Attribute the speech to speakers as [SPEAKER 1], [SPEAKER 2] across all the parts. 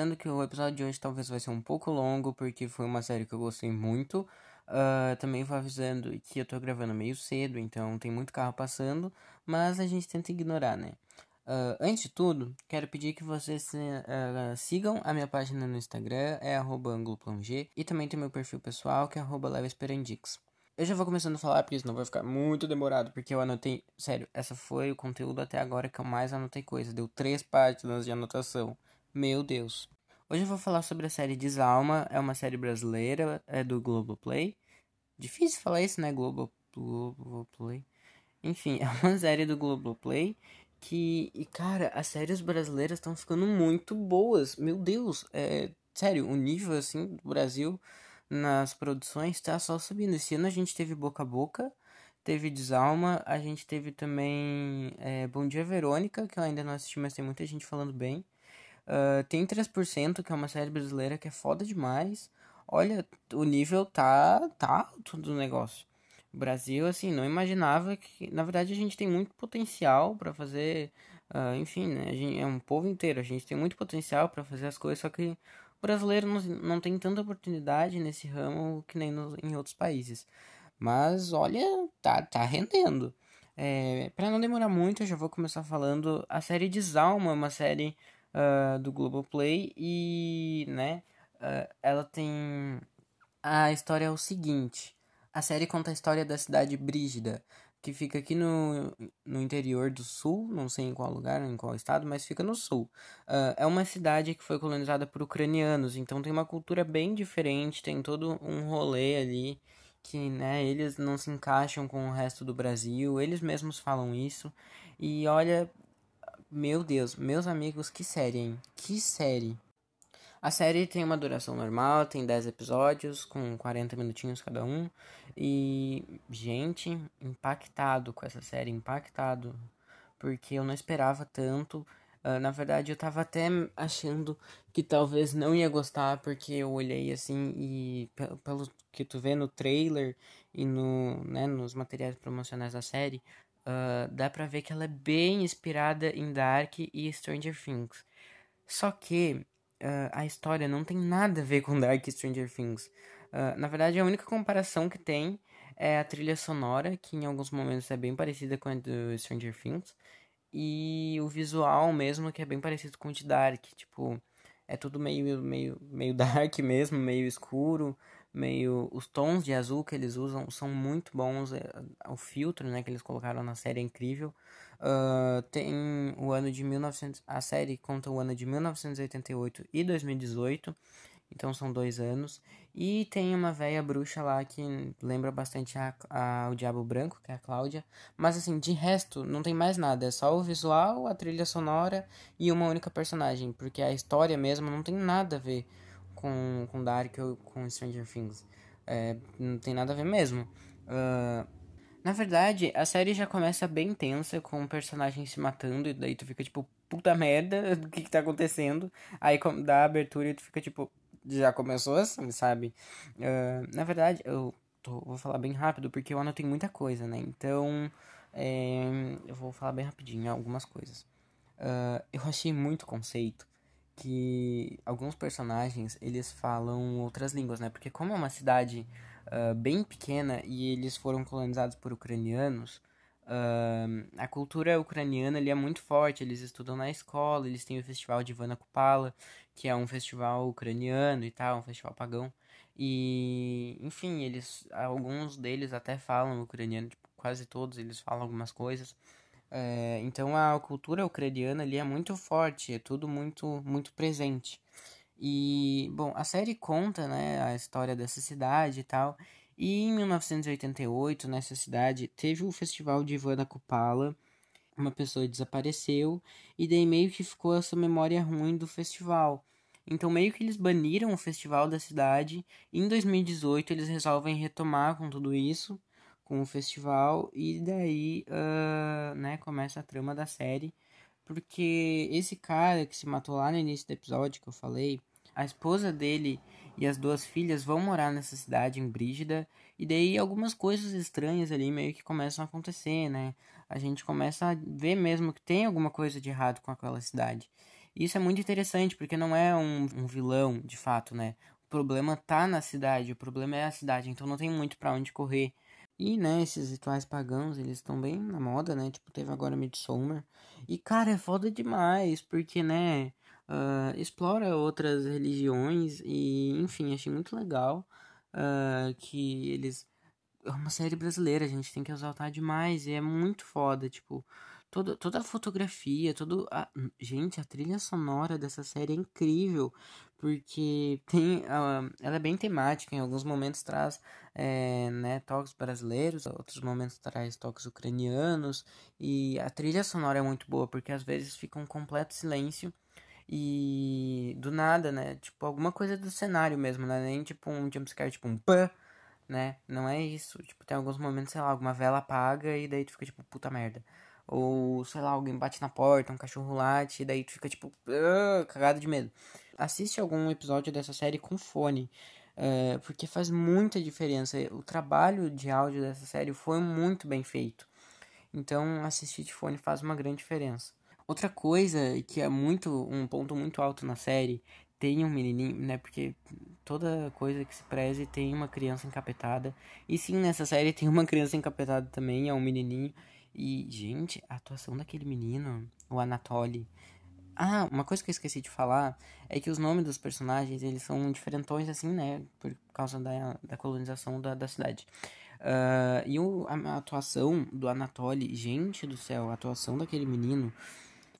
[SPEAKER 1] avisando que o episódio de hoje talvez vai ser um pouco longo, porque foi uma série que eu gostei muito. Uh, também vou avisando que eu tô gravando meio cedo, então tem muito carro passando, mas a gente tenta ignorar, né? Uh, antes de tudo, quero pedir que vocês uh, sigam a minha página no Instagram, é angloplongé, e também tem meu perfil pessoal, que é levesperandix. Eu já vou começando a falar, porque senão vai ficar muito demorado, porque eu anotei... Sério, essa foi o conteúdo até agora que eu mais anotei coisa. Deu três páginas de anotação. Meu Deus. Hoje eu vou falar sobre a série Desalma, é uma série brasileira, é do Globoplay. Difícil falar isso, né? Globo, Globoplay. Enfim, é uma série do Globoplay que, e cara, as séries brasileiras estão ficando muito boas. Meu Deus, é sério, o nível assim do Brasil nas produções está só subindo. Esse ano a gente teve Boca a Boca, teve Desalma, a gente teve também é, Bom Dia Verônica, que eu ainda não assisti, mas tem muita gente falando bem. Uh, tem 3%, que é uma série brasileira que é foda demais. Olha, o nível tá, tá alto do negócio. O Brasil, assim, não imaginava que. Na verdade, a gente tem muito potencial para fazer. Uh, enfim, né? Gente, é um povo inteiro. A gente tem muito potencial para fazer as coisas, só que o brasileiro não, não tem tanta oportunidade nesse ramo que nem no, em outros países. Mas olha, tá, tá rendendo. É, para não demorar muito, eu já vou começar falando. A série Desalma é uma série uh, do Globoplay e, né, uh, ela tem. A história é o seguinte: a série conta a história da cidade Brígida, que fica aqui no, no interior do sul, não sei em qual lugar, em qual estado, mas fica no sul. Uh, é uma cidade que foi colonizada por ucranianos, então tem uma cultura bem diferente, tem todo um rolê ali que né, eles não se encaixam com o resto do Brasil, eles mesmos falam isso. E olha, meu Deus, meus amigos, que série, hein? Que série! A série tem uma duração normal, tem 10 episódios, com 40 minutinhos cada um. E, gente, impactado com essa série, impactado. Porque eu não esperava tanto. Uh, na verdade, eu tava até achando que talvez não ia gostar, porque eu olhei assim e pelo que tu vê no trailer e no, né, nos materiais promocionais da série, uh, dá pra ver que ela é bem inspirada em Dark e Stranger Things. Só que uh, a história não tem nada a ver com Dark e Stranger Things. Uh, na verdade, a única comparação que tem é a trilha sonora, que em alguns momentos é bem parecida com a do Stranger Things. E o visual mesmo, que é bem parecido com o de Dark. Tipo, é tudo meio, meio, meio dark mesmo, meio escuro meio os tons de azul que eles usam são muito bons é, o filtro né que eles colocaram na série é incrível. Uh, tem o ano de 1900 a série conta o ano de 1988 e 2018 então são dois anos. E tem uma velha bruxa lá que lembra bastante a, a, o Diabo Branco que é a Cláudia. Mas assim de resto não tem mais nada é só o visual a trilha sonora e uma única personagem porque a história mesmo não tem nada a ver com, com Dark ou com Stranger Things. É, não tem nada a ver mesmo. Uh, na verdade, a série já começa bem tensa, com o personagem se matando, e daí tu fica tipo, puta merda, o que que tá acontecendo? Aí dá a abertura e tu fica tipo, já começou assim, sabe? Uh, na verdade, eu tô, vou falar bem rápido, porque o ano tem muita coisa, né? Então, é, eu vou falar bem rapidinho algumas coisas. Uh, eu achei muito conceito que alguns personagens eles falam outras línguas, né? Porque como é uma cidade uh, bem pequena e eles foram colonizados por ucranianos, uh, a cultura ucraniana ali é muito forte. Eles estudam na escola, eles têm o festival de Ivana Kupala, que é um festival ucraniano e tal, um festival pagão. E, enfim, eles, alguns deles até falam ucraniano, tipo, quase todos eles falam algumas coisas. É, então a cultura ucraniana ali é muito forte, é tudo muito, muito presente. E, bom, a série conta, né, a história dessa cidade e tal. E em 1988, nessa cidade, teve o festival de Ivana Kupala. Uma pessoa desapareceu e daí meio que ficou essa memória ruim do festival. Então meio que eles baniram o festival da cidade. E em 2018 eles resolvem retomar com tudo isso com o festival e daí, uh, né, começa a trama da série, porque esse cara que se matou lá no início do episódio que eu falei, a esposa dele e as duas filhas vão morar nessa cidade em Brígida e daí algumas coisas estranhas ali meio que começam a acontecer, né? A gente começa a ver mesmo que tem alguma coisa de errado com aquela cidade. Isso é muito interessante, porque não é um, um vilão, de fato, né? O problema tá na cidade, o problema é a cidade, então não tem muito para onde correr. E, né, esses rituais pagãos, eles estão bem na moda, né? Tipo, teve agora Midsommar. E, cara, é foda demais, porque, né, uh, explora outras religiões e, enfim, achei muito legal uh, que eles... É uma série brasileira, a gente tem que exaltar demais e é muito foda, tipo... Toda, toda a fotografia, todo a... Gente, a trilha sonora dessa série é incrível, porque tem uh, ela é bem temática, em alguns momentos traz é, né, toques brasileiros, outros momentos traz toques ucranianos, e a trilha sonora é muito boa, porque às vezes fica um completo silêncio, e do nada, né, tipo, alguma coisa do cenário mesmo, né, nem tipo um jumpscare, tipo um pã, né, não é isso, tipo, tem alguns momentos, sei lá, alguma vela apaga, e daí tu fica tipo, puta merda. Ou, sei lá, alguém bate na porta, um cachorro late, e daí tu fica tipo, uh, cagado de medo. Assiste algum episódio dessa série com fone, uh, porque faz muita diferença. O trabalho de áudio dessa série foi muito bem feito. Então, assistir de fone faz uma grande diferença. Outra coisa que é muito um ponto muito alto na série tem um menininho, né? Porque toda coisa que se preze tem uma criança encapetada. E sim, nessa série tem uma criança encapetada também, é um menininho. E, gente, a atuação daquele menino, o Anatoly. Ah, uma coisa que eu esqueci de falar é que os nomes dos personagens, eles são diferentões, assim, né? Por causa da, da colonização da, da cidade. Uh, e o, a, a, atuação do Anatoly, gente do céu, a atuação daquele menino,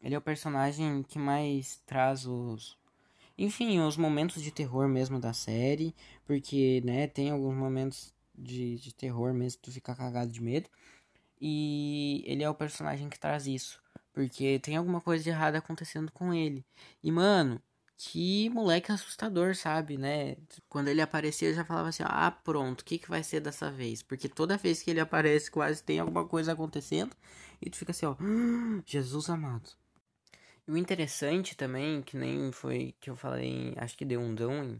[SPEAKER 1] ele é o personagem que mais traz os... Enfim, os momentos de terror mesmo da série, porque, né, tem alguns momentos de, de terror mesmo, tu fica cagado de medo. E ele é o personagem que traz isso. Porque tem alguma coisa de errado acontecendo com ele. E, mano, que moleque assustador, sabe, né? Quando ele aparecia, eu já falava assim: ah, pronto, o que, que vai ser dessa vez? Porque toda vez que ele aparece, quase tem alguma coisa acontecendo. E tu fica assim: ó, ah, Jesus amado. E o interessante também, que nem foi que eu falei, acho que deu um down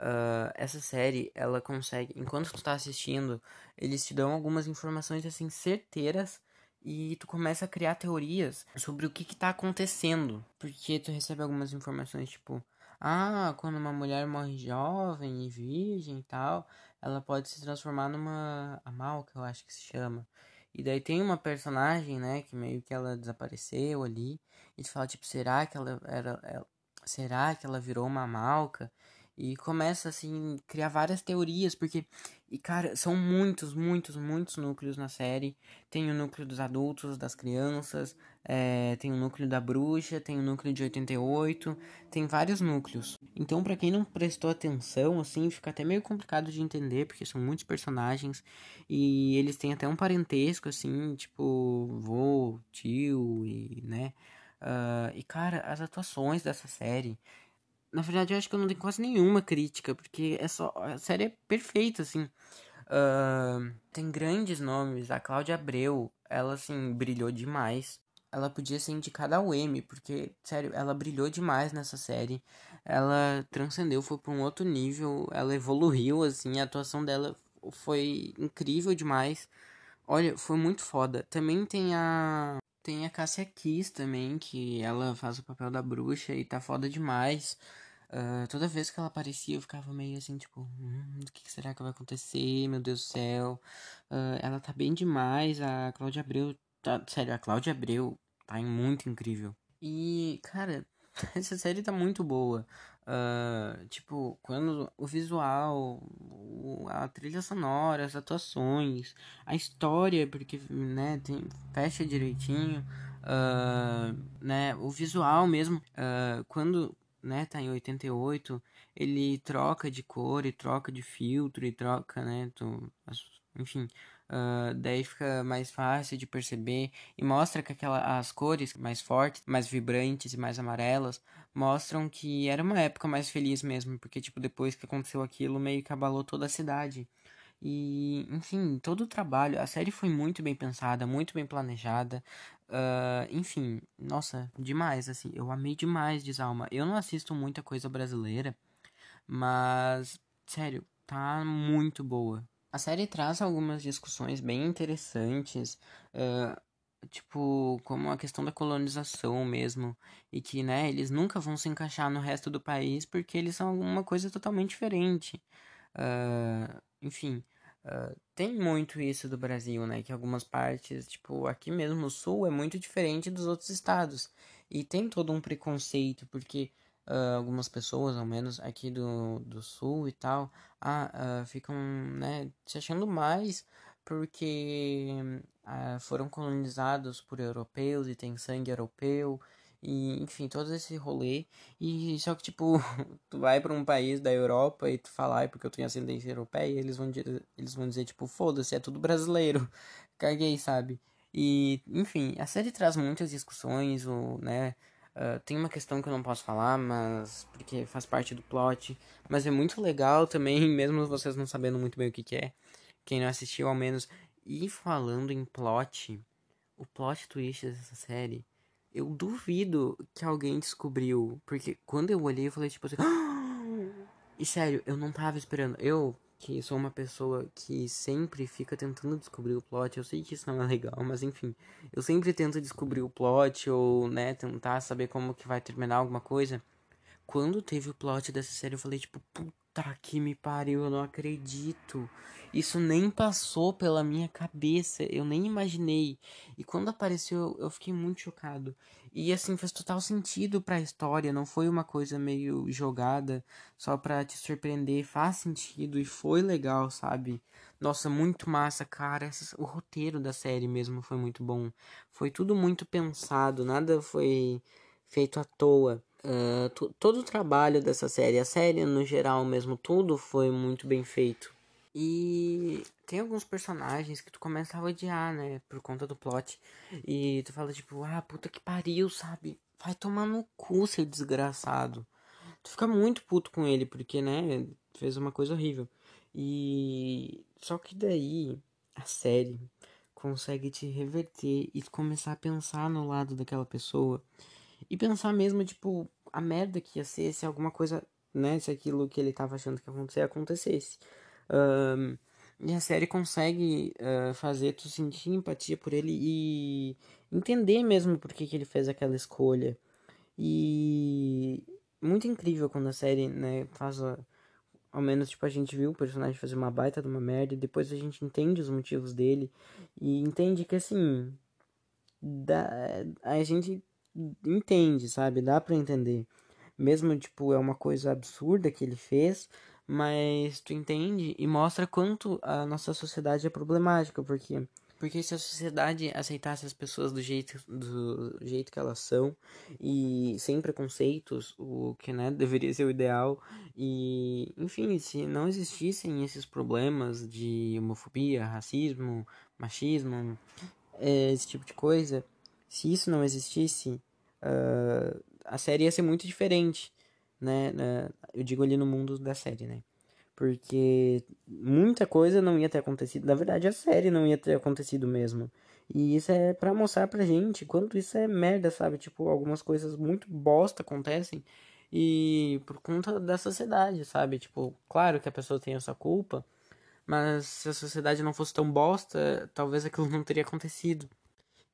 [SPEAKER 1] uh, essa série, ela consegue, enquanto tu tá assistindo, eles te dão algumas informações assim certeiras e tu começa a criar teorias sobre o que que tá acontecendo, porque tu recebe algumas informações tipo, ah, quando uma mulher morre jovem e virgem e tal, ela pode se transformar numa Amalca, eu acho que se chama. E daí tem uma personagem, né, que meio que ela desapareceu ali, e tu fala tipo, será que ela era ela, será que ela virou uma Amalca? E começa, assim, criar várias teorias, porque, e cara, são muitos, muitos, muitos núcleos na série. Tem o núcleo dos adultos, das crianças, é, tem o núcleo da bruxa, tem o núcleo de 88, tem vários núcleos. Então, para quem não prestou atenção, assim, fica até meio complicado de entender, porque são muitos personagens e eles têm até um parentesco, assim, tipo, vô, tio e, né. Uh, e cara, as atuações dessa série na verdade, eu acho que eu não tenho quase nenhuma crítica, porque é só. A série é perfeita, assim. Uh, tem grandes nomes. A Cláudia Abreu, ela, assim, brilhou demais. Ela podia ser indicada ao Emmy, porque, sério, ela brilhou demais nessa série. Ela transcendeu, foi para um outro nível. Ela evoluiu, assim. A atuação dela foi incrível demais. Olha, foi muito foda. Também tem a. Tem a Cássia Kiss também, que ela faz o papel da bruxa e tá foda demais. Uh, toda vez que ela aparecia, eu ficava meio assim, tipo, hum, o que será que vai acontecer? Meu Deus do céu. Uh, ela tá bem demais. A Cláudia Abreu, tá, sério, a Cláudia Abreu tá muito incrível. E, cara, essa série tá muito boa. Uh, tipo, quando o visual, a trilha sonora, as atuações, a história, porque, né, tem, fecha direitinho. Uh, né, o visual mesmo, uh, quando né, tá em 88, ele troca de cor e troca de filtro e troca, né, tu, enfim, uh, daí fica mais fácil de perceber e mostra que aquela, as cores mais fortes, mais vibrantes e mais amarelas mostram que era uma época mais feliz mesmo, porque, tipo, depois que aconteceu aquilo, meio que abalou toda a cidade. E, enfim, todo o trabalho, a série foi muito bem pensada, muito bem planejada. Uh, enfim, nossa, demais, assim, eu amei demais Desalma. Eu não assisto muita coisa brasileira, mas, sério, tá muito boa. A série traz algumas discussões bem interessantes. Uh, tipo, como a questão da colonização mesmo, e que, né, eles nunca vão se encaixar no resto do país porque eles são uma coisa totalmente diferente. Uh, enfim, uh, tem muito isso do Brasil, né, que algumas partes, tipo, aqui mesmo no sul é muito diferente dos outros estados, e tem todo um preconceito, porque uh, algumas pessoas, ao menos aqui do, do sul e tal, ah, ficam, né, se achando mais porque ah, foram colonizados por europeus e tem sangue europeu e enfim todo esse rolê. E só que tipo tu vai para um país da Europa e tu falar porque eu tenho ascendência europeia eles vão dizer, eles vão dizer tipo foda-se é tudo brasileiro caguei sabe? E enfim a série traz muitas discussões o né Uh, tem uma questão que eu não posso falar, mas porque faz parte do plot, mas é muito legal também, mesmo vocês não sabendo muito bem o que, que é. Quem não assistiu, ao menos. E falando em plot, o plot twist dessa série, eu duvido que alguém descobriu. Porque quando eu olhei, eu falei tipo assim. e sério, eu não tava esperando. Eu, que sou uma pessoa que sempre fica tentando descobrir o plot, eu sei que isso não é legal, mas enfim. Eu sempre tento descobrir o plot ou, né, tentar saber como que vai terminar alguma coisa. Quando teve o plot dessa série, eu falei tipo, puta que me pariu, eu não acredito. Isso nem passou pela minha cabeça, eu nem imaginei. E quando apareceu, eu fiquei muito chocado. E assim, fez total sentido para a história, não foi uma coisa meio jogada só pra te surpreender, faz sentido e foi legal, sabe? Nossa, muito massa, cara. O roteiro da série mesmo foi muito bom. Foi tudo muito pensado, nada foi feito à toa. Uh, todo o trabalho dessa série, a série no geral mesmo, tudo foi muito bem feito. E tem alguns personagens que tu começa a odiar, né? Por conta do plot. E tu fala, tipo, ah, puta que pariu, sabe? Vai tomar no cu, seu desgraçado. Tu fica muito puto com ele, porque, né? Fez uma coisa horrível. E. Só que daí a série consegue te reverter e começar a pensar no lado daquela pessoa. E pensar mesmo, tipo, a merda que ia ser se alguma coisa, né? Se aquilo que ele tava achando que ia acontecer acontecesse. Um, e a série consegue uh, fazer tu sentir empatia por ele e entender mesmo por que, que ele fez aquela escolha. E muito incrível quando a série, né, faz a, ao menos tipo a gente viu o personagem fazer uma baita de uma merda e depois a gente entende os motivos dele e entende que assim dá, a gente entende, sabe? Dá para entender. Mesmo tipo é uma coisa absurda que ele fez, mas tu entende e mostra quanto a nossa sociedade é problemática, porque porque se a sociedade aceitasse as pessoas do jeito, do jeito que elas são e sem preconceitos, o que né, deveria ser o ideal, e enfim, se não existissem esses problemas de homofobia, racismo, machismo, é, esse tipo de coisa, se isso não existisse, uh, a série ia ser muito diferente né, né? Eu digo ali no mundo da série, né? Porque muita coisa não ia ter acontecido. Na verdade, a série não ia ter acontecido mesmo. E isso é para mostrar pra gente quanto isso é merda, sabe? Tipo, algumas coisas muito bosta acontecem e por conta da sociedade, sabe? Tipo, claro que a pessoa tem essa culpa, mas se a sociedade não fosse tão bosta, talvez aquilo não teria acontecido.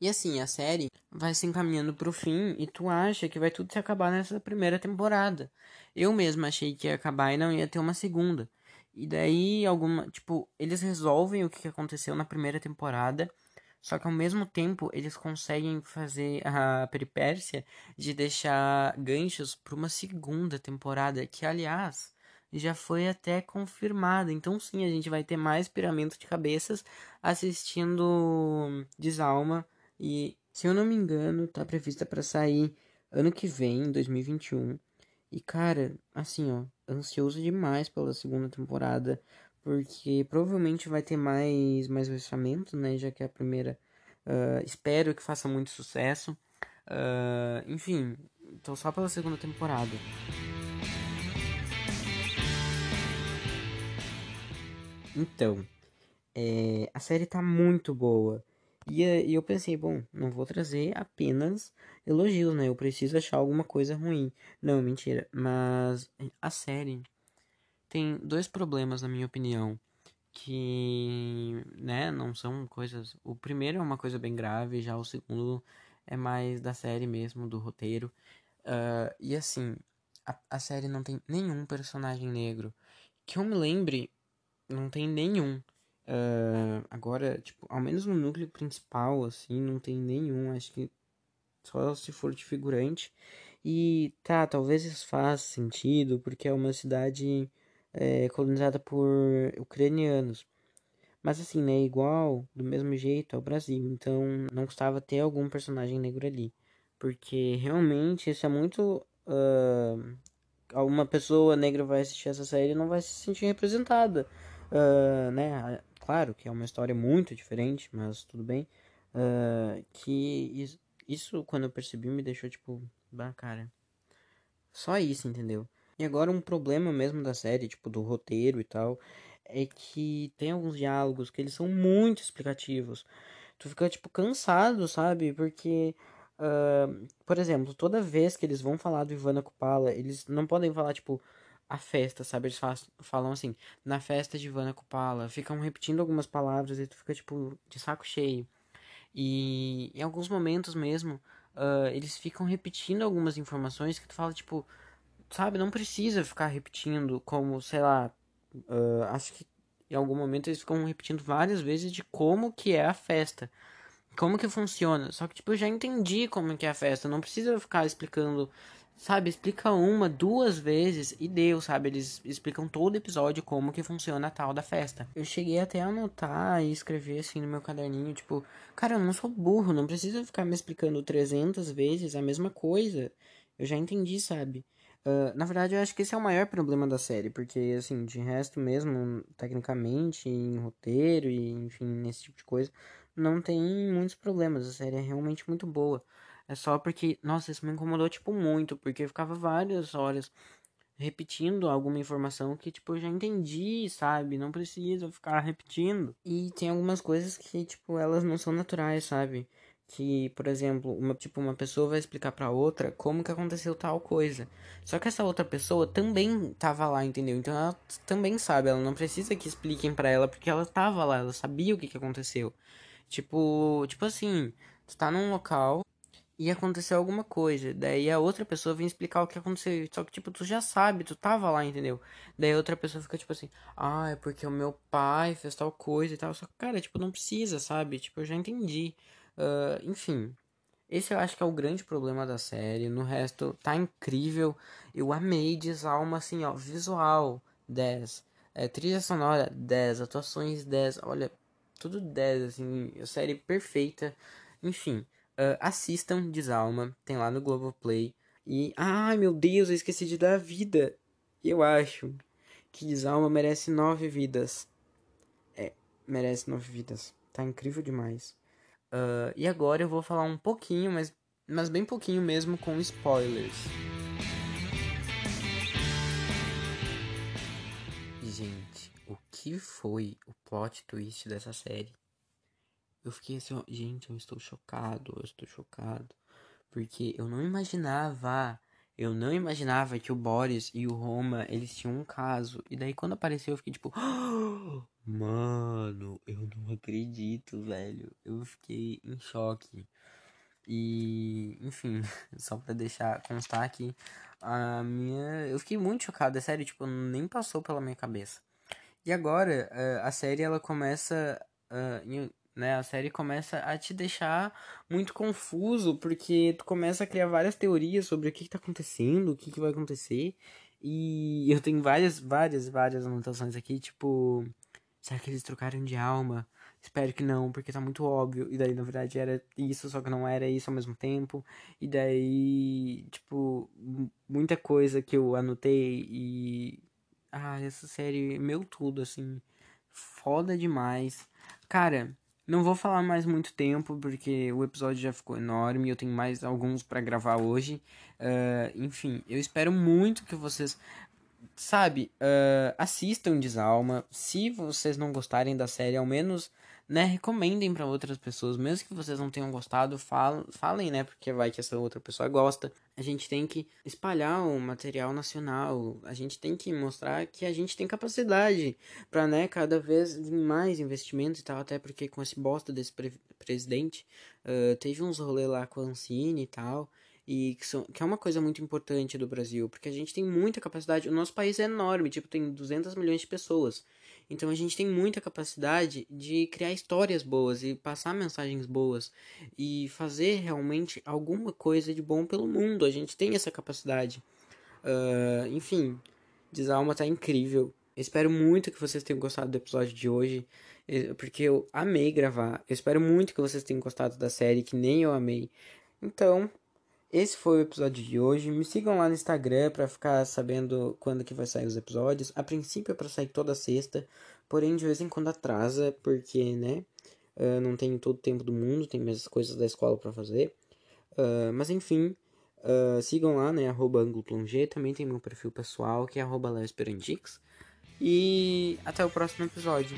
[SPEAKER 1] E assim, a série vai se encaminhando pro fim e tu acha que vai tudo se acabar nessa primeira temporada. Eu mesmo achei que ia acabar e não ia ter uma segunda. E daí alguma, tipo, eles resolvem o que aconteceu na primeira temporada, só que ao mesmo tempo eles conseguem fazer a peripécia de deixar ganchos para uma segunda temporada, que aliás, já foi até confirmada. Então sim, a gente vai ter mais piramento de cabeças assistindo Desalma e, se eu não me engano, tá prevista para sair ano que vem, 2021. E, cara, assim, ó, ansioso demais pela segunda temporada, porque provavelmente vai ter mais, mais orçamento, né? Já que a primeira, uh, espero que faça muito sucesso. Uh, enfim, tô só pela segunda temporada. Então, é, a série tá muito boa. E, e eu pensei, bom, não vou trazer apenas elogios, né? Eu preciso achar alguma coisa ruim. Não, mentira. Mas a série tem dois problemas, na minha opinião, que né, não são coisas. O primeiro é uma coisa bem grave, já o segundo é mais da série mesmo, do roteiro. Uh, e assim, a, a série não tem nenhum personagem negro. Que eu me lembre, não tem nenhum. Uh, agora, tipo, ao menos no núcleo principal, assim, não tem nenhum. Acho que só se for de figurante. E tá, talvez isso faça sentido, porque é uma cidade é, colonizada por ucranianos. Mas assim, né, igual, do mesmo jeito ao Brasil. Então não custava ter algum personagem negro ali. Porque realmente isso é muito. Uh, uma pessoa negra vai assistir essa série e não vai se sentir representada. Uh, né? Claro que é uma história muito diferente, mas tudo bem. Uh, que isso, quando eu percebi, me deixou tipo, bah, cara. Só isso, entendeu? E agora um problema mesmo da série, tipo, do roteiro e tal, é que tem alguns diálogos que eles são muito explicativos. Tu fica, tipo, cansado, sabe? Porque, uh, por exemplo, toda vez que eles vão falar do Ivana Kupala, eles não podem falar, tipo, a festa, sabe? Eles falam assim, na festa de Ivana Kupala, ficam repetindo algumas palavras e tu fica, tipo, de saco cheio. E em alguns momentos mesmo, uh, eles ficam repetindo algumas informações que tu fala, tipo, sabe, não precisa ficar repetindo como, sei lá, uh, acho que em algum momento eles ficam repetindo várias vezes de como que é a festa. Como que funciona. Só que, tipo, eu já entendi como que é a festa. Não precisa ficar explicando sabe, explica uma, duas vezes e deu, sabe? Eles explicam todo episódio como que funciona a tal da festa. Eu cheguei até a anotar e escrever assim no meu caderninho, tipo, cara, eu não sou burro, não precisa ficar me explicando 300 vezes a mesma coisa. Eu já entendi, sabe? Uh, na verdade, eu acho que esse é o maior problema da série, porque, assim, de resto mesmo, tecnicamente, em roteiro e, enfim, nesse tipo de coisa, não tem muitos problemas. A série é realmente muito boa. É só porque, nossa, isso me incomodou, tipo, muito, porque eu ficava várias horas repetindo alguma informação que, tipo, eu já entendi, sabe? Não precisa ficar repetindo. E tem algumas coisas que, tipo, elas não são naturais, sabe? Que, por exemplo, uma, tipo, uma pessoa vai explicar para outra como que aconteceu tal coisa. Só que essa outra pessoa também tava lá, entendeu? Então ela também sabe, ela não precisa que expliquem para ela porque ela tava lá, ela sabia o que que aconteceu. Tipo, tipo assim, tu tá num local e aconteceu alguma coisa. Daí a outra pessoa vem explicar o que aconteceu. Só que, tipo, tu já sabe, tu tava lá, entendeu? Daí a outra pessoa fica, tipo assim, ah, é porque o meu pai fez tal coisa e tal. Só que, cara, tipo, não precisa, sabe? Tipo, eu já entendi. Uh, enfim. Esse eu acho que é o grande problema da série. No resto, tá incrível. Eu amei Desalma, assim, ó, visual, 10. É, trilha sonora, 10. Atuações, 10. Olha, tudo 10, assim. Série perfeita. Enfim. Uh, assistam Desalma, tem lá no Globoplay. E, ai meu Deus, eu esqueci de dar vida. Eu acho que Desalma merece nove vidas. É, merece nove vidas. Tá incrível demais. Uh, e agora eu vou falar um pouquinho, mas, mas bem pouquinho mesmo, com spoilers. Gente, o que foi o plot twist dessa série? Eu fiquei assim, ó, gente, eu estou chocado, eu estou chocado. Porque eu não imaginava, eu não imaginava que o Boris e o Roma, eles tinham um caso. E daí quando apareceu eu fiquei tipo, mano, eu não acredito, velho. Eu fiquei em choque. E, enfim, só pra deixar constar aqui, a minha. Eu fiquei muito chocado, é sério, tipo, nem passou pela minha cabeça. E agora, eh, a série ela começa uh, né? A série começa a te deixar muito confuso, porque tu começa a criar várias teorias sobre o que, está acontecendo, o que, que vai acontecer. E eu tenho várias, várias, várias anotações aqui, tipo, será que eles trocaram de alma? Espero que não, porque tá muito óbvio. E daí, na verdade, era isso, só que não era isso ao mesmo tempo. E daí, tipo, muita coisa que eu anotei e. Ah, essa série, meu tudo, assim. Foda demais. Cara, não vou falar mais muito tempo, porque o episódio já ficou enorme. Eu tenho mais alguns para gravar hoje. Uh, enfim, eu espero muito que vocês, sabe, uh, assistam Desalma. Se vocês não gostarem da série, ao menos né, recomendem para outras pessoas, mesmo que vocês não tenham gostado, falem, né, porque vai que essa outra pessoa gosta. A gente tem que espalhar o material nacional, a gente tem que mostrar que a gente tem capacidade para, né, cada vez mais investimentos e tal, até porque com esse bosta desse pre presidente, uh, teve uns rolê lá com a Ancine e tal, e que, são, que é uma coisa muito importante do Brasil, porque a gente tem muita capacidade, o nosso país é enorme, tipo, tem 200 milhões de pessoas, então a gente tem muita capacidade de criar histórias boas e passar mensagens boas e fazer realmente alguma coisa de bom pelo mundo. A gente tem essa capacidade. Uh, enfim, Desalma tá incrível. espero muito que vocês tenham gostado do episódio de hoje, eh, porque eu amei gravar. Eu espero muito que vocês tenham gostado da série, que nem eu amei. Então, esse foi o episódio de hoje. Me sigam lá no Instagram para ficar sabendo quando que vai sair os episódios. A princípio é para sair toda sexta, porém de vez em quando atrasa, porque, né, uh, não tenho todo o tempo do mundo, tem minhas coisas da escola para fazer. Uh, mas enfim, uh, sigam lá, né, arroba também tem meu perfil pessoal, que é arroba E até o próximo episódio.